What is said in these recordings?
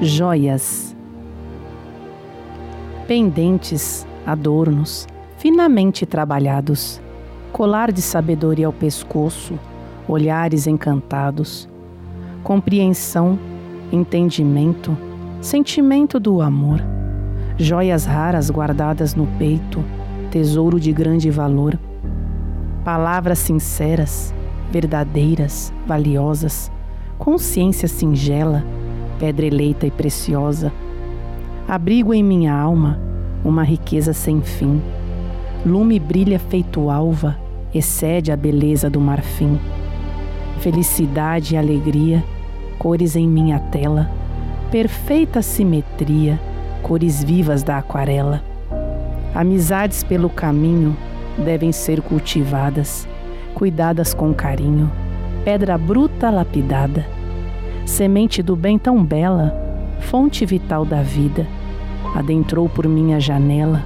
joias, pendentes, adornos, finamente trabalhados, colar de sabedoria ao pescoço, olhares encantados, compreensão, entendimento, sentimento do amor, joias raras guardadas no peito, tesouro de grande valor, palavras sinceras, verdadeiras, valiosas, consciência singela, pedra eleita e preciosa. Abrigo em minha alma uma riqueza sem fim. Lume brilha feito alva, excede a beleza do marfim. Felicidade e alegria, cores em minha tela, perfeita simetria, cores vivas da aquarela. Amizades pelo caminho devem ser cultivadas, cuidadas com carinho, pedra bruta lapidada, semente do bem tão bela, fonte vital da vida, adentrou por minha janela,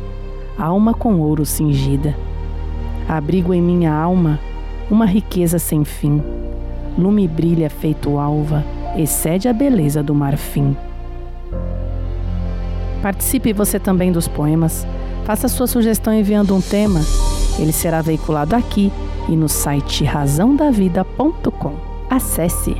alma com ouro cingida. Abrigo em minha alma uma riqueza sem fim, lume brilha feito alva, excede a beleza do marfim. Participe você também dos poemas. Faça sua sugestão enviando um tema. Ele será veiculado aqui e no site razãodavida.com. Acesse